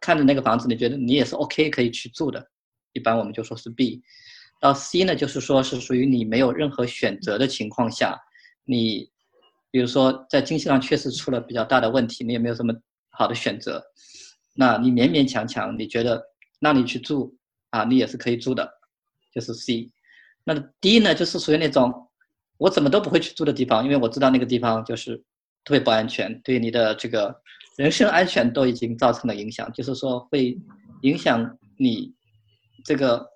看着那个房子，你觉得你也是 OK 可以去住的，一般我们就说是 B。到 C 呢，就是说是属于你没有任何选择的情况下，你比如说在经济上确实出了比较大的问题，你也没有什么好的选择，那你勉勉强强你觉得让你去住啊，你也是可以住的，就是 C。那 D 呢，就是属于那种我怎么都不会去住的地方，因为我知道那个地方就是特别不安全，对你的这个人身安全都已经造成了影响，就是说会影响你这个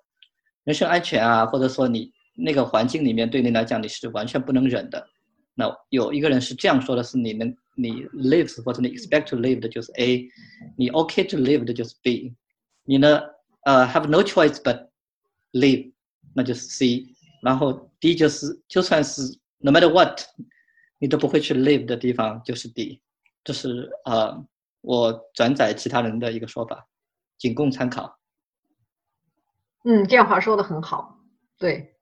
人身安全啊，或者说你那个环境里面对你来讲你是完全不能忍的。那有一个人是这样说的：是你能你 lives 或者你 expect to live 的就是 A，你 OK to live 的就是 B，你呢呃 have no choice but live。那就是 C，然后 D 就是就算是 no matter what，你都不会去 live 的地方就是底这是呃我转载其他人的一个说法，仅供参考。嗯，建华说的很好，对，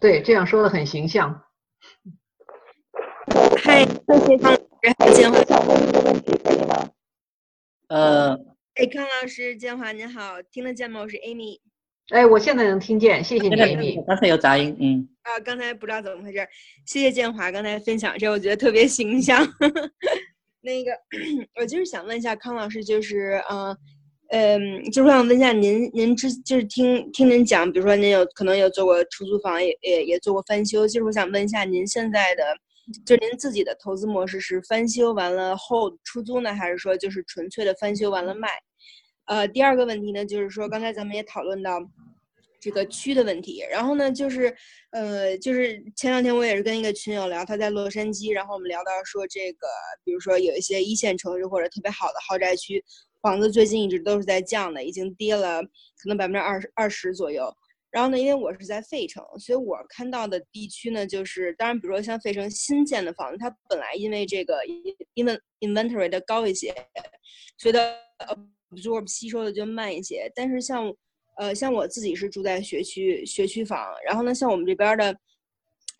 对，这样说的很形象。嗨，谢谢康老师，建华想问一个问题，可以吗？呃，哎，康老师，建华您好，听得见吗？我是 Amy。哎，我现在能听见，谢谢你，Amy。刚才有杂音，嗯。啊，刚才不知道怎么回事，谢谢建华刚才分享这，我觉得特别形象。那个，我就是想问一下康老师，就是，嗯，嗯，就是我想问一下您，您之就是听听您讲，比如说您有可能有做过出租房，也也也做过翻修，就是我想问一下您现在的，就您自己的投资模式是翻修完了后出租呢，还是说就是纯粹的翻修完了卖？呃，第二个问题呢，就是说刚才咱们也讨论到这个区的问题，然后呢，就是呃，就是前两天我也是跟一个群友聊，他在洛杉矶，然后我们聊到说这个，比如说有一些一线城市或者特别好的豪宅区，房子最近一直都是在降的，已经跌了可能百分之二十二十左右。然后呢，因为我是在费城，所以我看到的地区呢，就是当然，比如说像费城新建的房子，它本来因为这个因为 inventory 的高一些，所以它。absorb 吸收的就慢一些，但是像，呃，像我自己是住在学区学区房，然后呢，像我们这边的，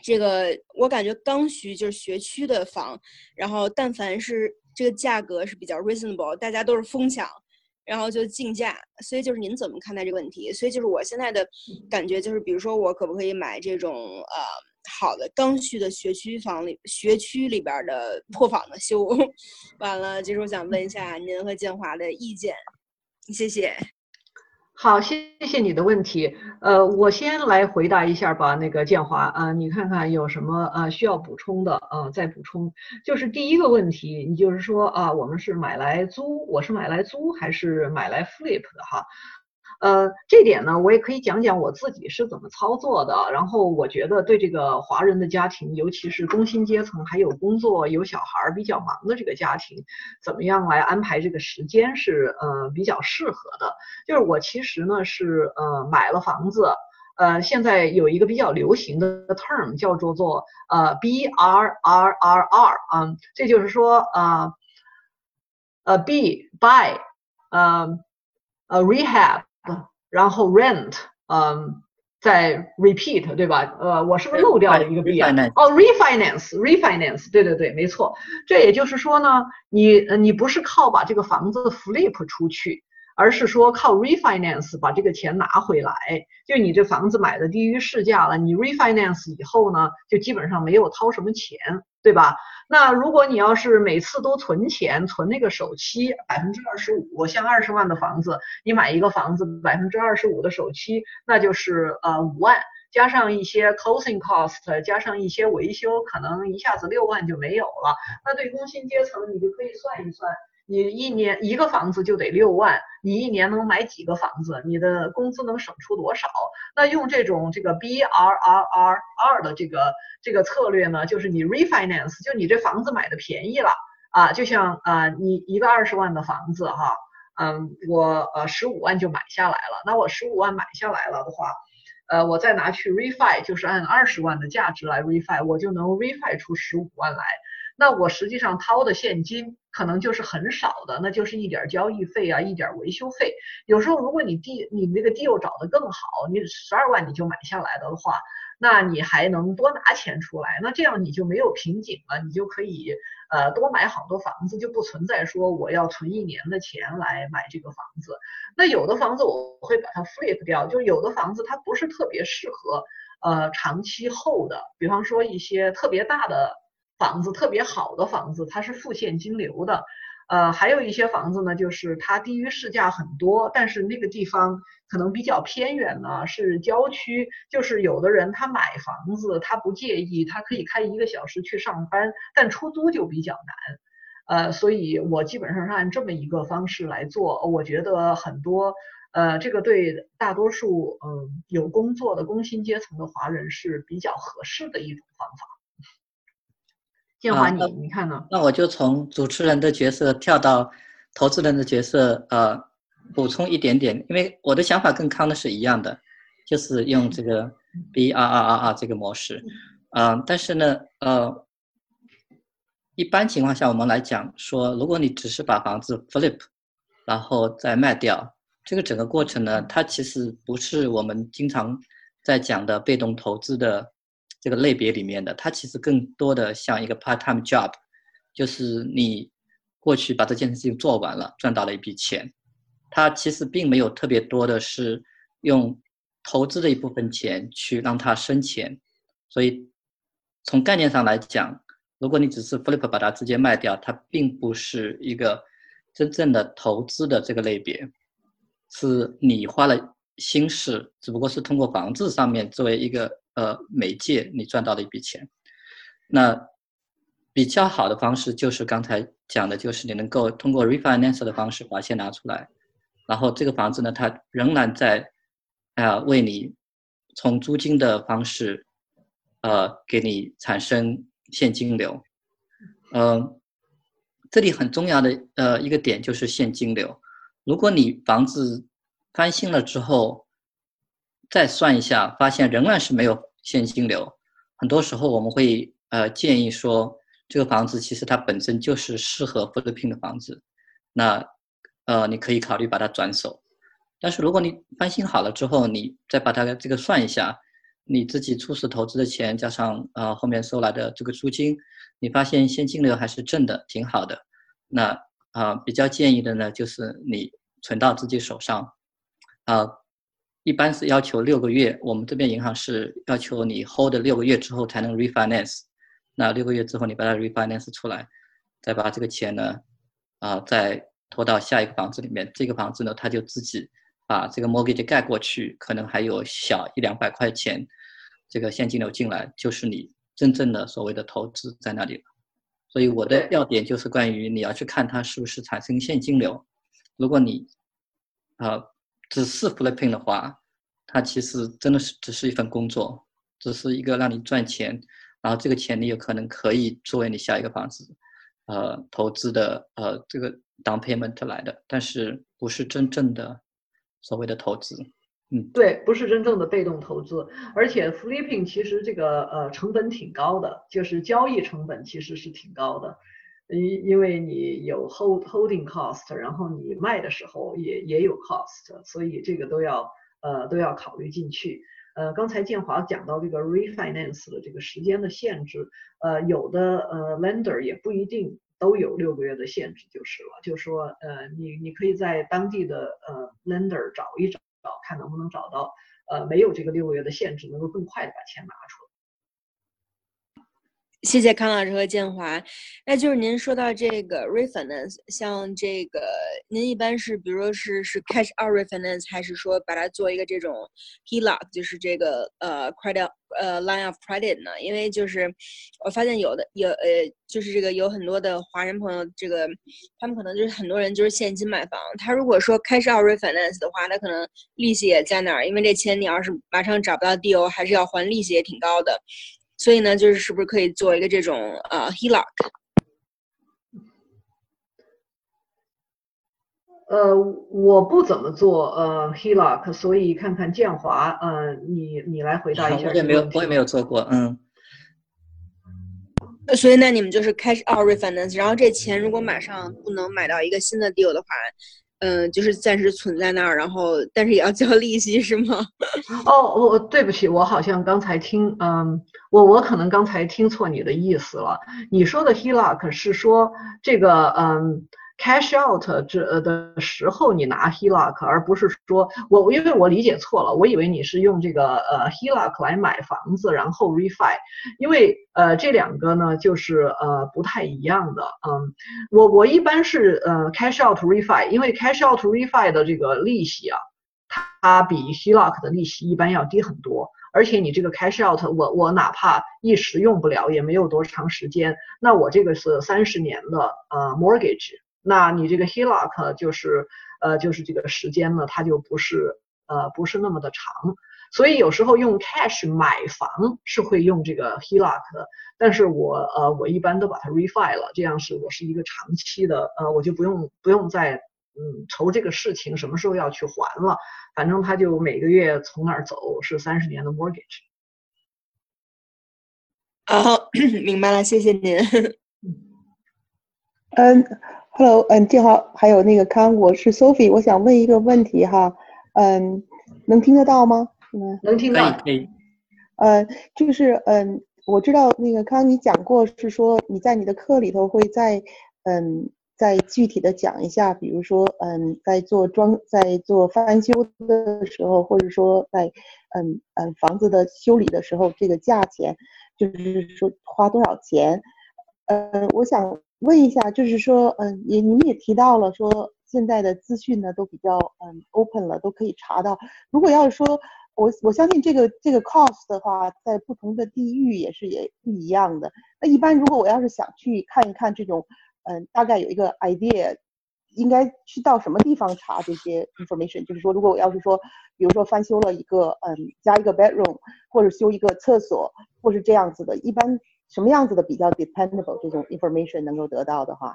这个我感觉刚需就是学区的房，然后但凡是这个价格是比较 reasonable，大家都是疯抢，然后就竞价，所以就是您怎么看待这个问题？所以就是我现在的感觉就是，比如说我可不可以买这种呃？好的，刚需的学区房里，学区里边的破房子 修 完了，就是我想问一下您和建华的意见，谢谢。好，谢谢你的问题。呃，我先来回答一下吧。那个建华，啊，你看看有什么呃需要补充的啊？再补充，就是第一个问题，你就是说啊，我们是买来租，我是买来租还是买来 flip 的哈？呃，这点呢，我也可以讲讲我自己是怎么操作的。然后我觉得对这个华人的家庭，尤其是工薪阶层，还有工作有小孩儿比较忙的这个家庭，怎么样来安排这个时间是呃比较适合的。就是我其实呢是呃买了房子，呃现在有一个比较流行的 term 叫做做呃 B R R R R 啊，这就是说啊呃 B buy 呃呃 rehab。然后 rent，嗯，再 repeat，对吧？呃，我是不是漏掉了一个 B 啊？哦，refinance，refinance，对对对，没错。这也就是说呢，你你不是靠把这个房子 flip 出去，而是说靠 refinance 把这个钱拿回来。就你这房子买的低于市价了，你 refinance 以后呢，就基本上没有掏什么钱，对吧？那如果你要是每次都存钱，存那个首期百分之二十五，像二十万的房子，你买一个房子百分之二十五的首期，那就是呃五万，加上一些 closing cost，加上一些维修，可能一下子六万就没有了。那对工薪阶层，你就可以算一算。你一年一个房子就得六万，你一年能买几个房子？你的工资能省出多少？那用这种这个 B R R R R 的这个这个策略呢，就是你 refinance，就你这房子买的便宜了啊，就像啊你一个二十万的房子哈，嗯，我呃十五万就买下来了，那我十五万买下来了的话，呃，我再拿去 refi，就是按二十万的价值来 refi，我就能 refi 出十五万来。那我实际上掏的现金可能就是很少的，那就是一点交易费啊，一点维修费。有时候如果你地你那个 deal 找的更好，你十二万你就买下来的话。那你还能多拿钱出来，那这样你就没有瓶颈了，你就可以呃多买好多房子，就不存在说我要存一年的钱来买这个房子。那有的房子我会把它 flip 掉，就有的房子它不是特别适合呃长期后的，比方说一些特别大的房子，特别好的房子，它是负现金流的。呃，还有一些房子呢，就是它低于市价很多，但是那个地方可能比较偏远呢，是郊区，就是有的人他买房子他不介意，他可以开一个小时去上班，但出租就比较难。呃，所以我基本上是按这么一个方式来做，我觉得很多呃，这个对大多数嗯有工作的工薪阶层的华人是比较合适的一种方法。建华，你你看呢？那我就从主持人的角色跳到投资人的角色，呃，补充一点点，因为我的想法跟康的是一样的，就是用这个 B R R R R 这个模式，嗯，但是呢，呃，一般情况下我们来讲说，如果你只是把房子 flip，然后再卖掉，这个整个过程呢，它其实不是我们经常在讲的被动投资的。这个类别里面的，它其实更多的像一个 part-time job，就是你过去把这件事情做完了，赚到了一笔钱。它其实并没有特别多的是用投资的一部分钱去让它生钱。所以从概念上来讲，如果你只是 flip 把它直接卖掉，它并不是一个真正的投资的这个类别，是你花了心事，只不过是通过房子上面作为一个。呃，媒介你赚到了一笔钱，那比较好的方式就是刚才讲的，就是你能够通过 refinance 的方式把钱拿出来，然后这个房子呢，它仍然在啊为你从租金的方式呃给你产生现金流。嗯，这里很重要的呃一个点就是现金流。如果你房子翻新了之后，再算一下，发现仍然是没有现金流。很多时候我们会呃建议说，这个房子其实它本身就是适合 flipping 的房子，那呃你可以考虑把它转手。但是如果你翻新好了之后，你再把它这个算一下，你自己初始投资的钱加上呃后面收来的这个租金，你发现现金流还是正的，挺好的。那啊比较建议的呢，就是你存到自己手上，啊。一般是要求六个月，我们这边银行是要求你 hold 六个月之后才能 refinance。那六个月之后你把它 refinance 出来，再把这个钱呢，啊，再拖到下一个房子里面。这个房子呢，它就自己把这个 mortgage 盖过去，可能还有小一两百块钱，这个现金流进来，就是你真正的所谓的投资在那里了。所以我的要点就是关于你要去看它是不是产生现金流。如果你，啊。只是 flipping 的话，它其实真的是只是一份工作，只是一个让你赚钱，然后这个钱你有可能可以作为你下一个房子，呃，投资的呃这个 down payment 来的，但是不是真正的所谓的投资，嗯，对，不是真正的被动投资，而且 flipping 其实这个呃成本挺高的，就是交易成本其实是挺高的。因因为你有 hold holding cost，然后你卖的时候也也有 cost，所以这个都要呃都要考虑进去。呃，刚才建华讲到这个 refinance 的这个时间的限制，呃，有的呃 lender 也不一定都有六个月的限制就是了，就说呃你你可以在当地的呃 lender 找一找，看能不能找到呃没有这个六个月的限制，能够更快的把钱拿出来。谢谢康老师和建华。那就是您说到这个 refinance，像这个您一般是，比如说是是 cash out refinance，还是说把它做一个这种 HELOC，就是这个呃 credit 呃 line of credit 呢？因为就是我发现有的有呃就是这个有很多的华人朋友，这个他们可能就是很多人就是现金买房，他如果说 cash out refinance 的话，他可能利息也在那儿，因为这钱你要是马上找不到 deal，还是要还利息也挺高的。所以呢，就是是不是可以做一个这种呃 HELOC？呃，我不怎么做呃 HELOC，所以看看建华，呃，你你来回答一下。我也没有，我也没有做过，嗯。所以那你们就是 cash out refinance，然后这钱如果马上不能买到一个新的 deal 的话，嗯，就是暂时存在那儿，然后但是也要交利息，是吗？哦，我对不起，我好像刚才听，嗯，我我可能刚才听错你的意思了。你说的 HELOC 是说这个，嗯。Cash out 这的时候你拿 HELOC，而不是说我因为我理解错了，我以为你是用这个呃 HELOC 来买房子，然后 refi，因为呃这两个呢就是呃不太一样的，嗯，我我一般是呃 cash out refi，因为 cash out refi 的这个利息啊，它比 HELOC 的利息一般要低很多，而且你这个 cash out 我我哪怕一时用不了，也没有多长时间，那我这个是三十年的呃 mortgage。那你这个 HELOC 就是，呃，就是这个时间呢，它就不是，呃，不是那么的长，所以有时候用 cash 买房是会用这个 HELOC 的，但是我，呃，我一般都把它 refi 了，这样是我是一个长期的，呃，我就不用不用再，嗯，愁这个事情什么时候要去还了，反正他就每个月从那儿走是三十年的 mortgage。哦，明白了，谢谢您。嗯。Hello，嗯，建华，还有那个康，我是 Sophie，我想问一个问题哈，嗯，能听得到吗？能听到。可以。呃，就是嗯，我知道那个康，你讲过是说你在你的课里头会在嗯，再具体的讲一下，比如说嗯，在做装在做翻修的时候，或者说在嗯嗯房子的修理的时候，这个价钱就是说花多少钱？嗯，我想。问一下，就是说，嗯，也你们也提到了说，现在的资讯呢都比较嗯 open 了，都可以查到。如果要是说，我我相信这个这个 cost 的话，在不同的地域也是也不一样的。那一般如果我要是想去看一看这种，嗯，大概有一个 idea，应该去到什么地方查这些 information？就是说，如果我要是说，比如说翻修了一个，嗯，加一个 bedroom，或者修一个厕所，或是这样子的，一般。什么样子的比较 dependable 这种 information 能够得到的话，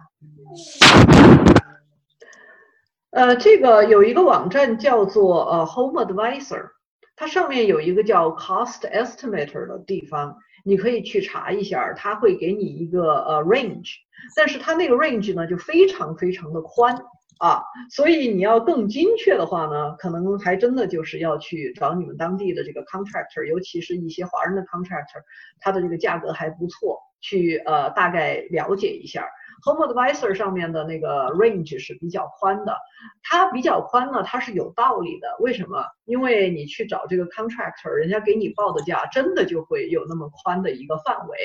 呃，这个有一个网站叫做呃 Home Advisor，它上面有一个叫 Cost Estimator 的地方，你可以去查一下，它会给你一个呃 range，但是它那个 range 呢就非常非常的宽。啊，所以你要更精确的话呢，可能还真的就是要去找你们当地的这个 contractor，尤其是一些华人的 contractor，他的这个价格还不错，去呃大概了解一下。Home Advisor 上面的那个 range 是比较宽的，它比较宽呢，它是有道理的。为什么？因为你去找这个 contractor，人家给你报的价真的就会有那么宽的一个范围。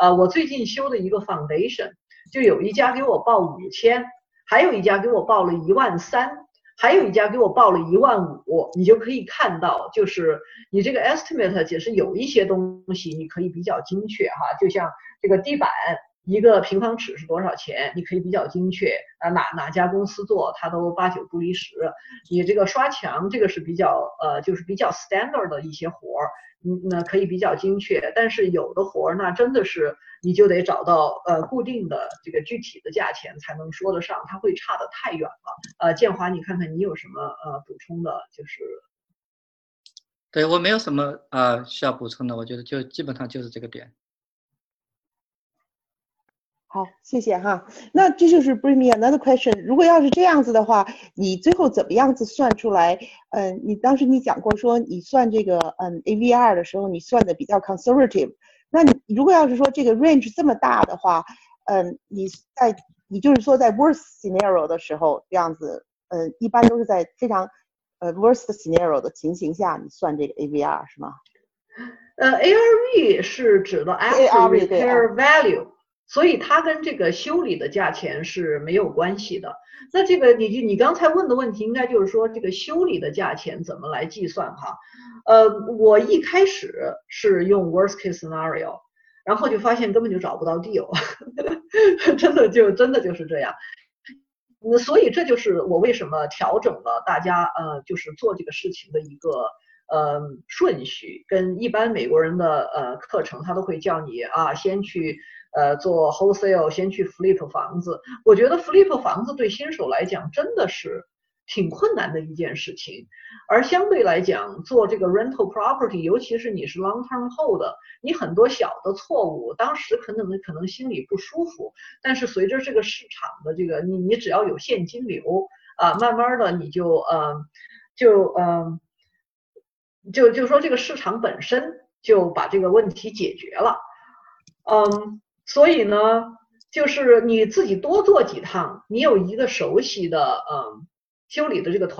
呃，我最近修的一个 foundation，就有一家给我报五千。还有一家给我报了一万三，还有一家给我报了一万五，你就可以看到，就是你这个 estimate 其实有一些东西你可以比较精确哈，就像这个地板一个平方尺是多少钱，你可以比较精确啊，哪哪家公司做它都八九不离十。你这个刷墙这个是比较呃，就是比较 standard 的一些活儿。嗯，那可以比较精确，但是有的活儿那真的是你就得找到呃固定的这个具体的价钱才能说得上，它会差得太远了。呃，建华，你看看你有什么呃补充的？就是，对我没有什么呃需要补充的，我觉得就基本上就是这个点。好，谢谢哈。那这就是 bring me another question。如果要是这样子的话，你最后怎么样子算出来？嗯，你当时你讲过说你算这个嗯 AVR 的时候，你算的比较 conservative。那你如果要是说这个 range 这么大的话，嗯，你在你就是说在 worst scenario 的时候这样子，嗯，一般都是在非常呃 worst scenario 的情形下，你算这个 AVR 是吗？呃，ARV 是指的 after repair value。所以它跟这个修理的价钱是没有关系的。那这个你就你刚才问的问题，应该就是说这个修理的价钱怎么来计算哈？呃，我一开始是用 worst case scenario，然后就发现根本就找不到 deal，真的就真的就是这样。那所以这就是我为什么调整了大家呃就是做这个事情的一个呃顺序，跟一般美国人的呃课程他都会叫你啊先去。呃，做 wholesale 先去 flip 房子，我觉得 flip 房子对新手来讲真的是挺困难的一件事情。而相对来讲，做这个 rental property，尤其是你是 long term hold，你很多小的错误，当时可能可能心里不舒服，但是随着这个市场的这个，你你只要有现金流啊，慢慢的你就呃就呃就就说这个市场本身就把这个问题解决了，嗯，所以呢，就是你自己多做几趟，你有一个熟悉的嗯修理的这个团。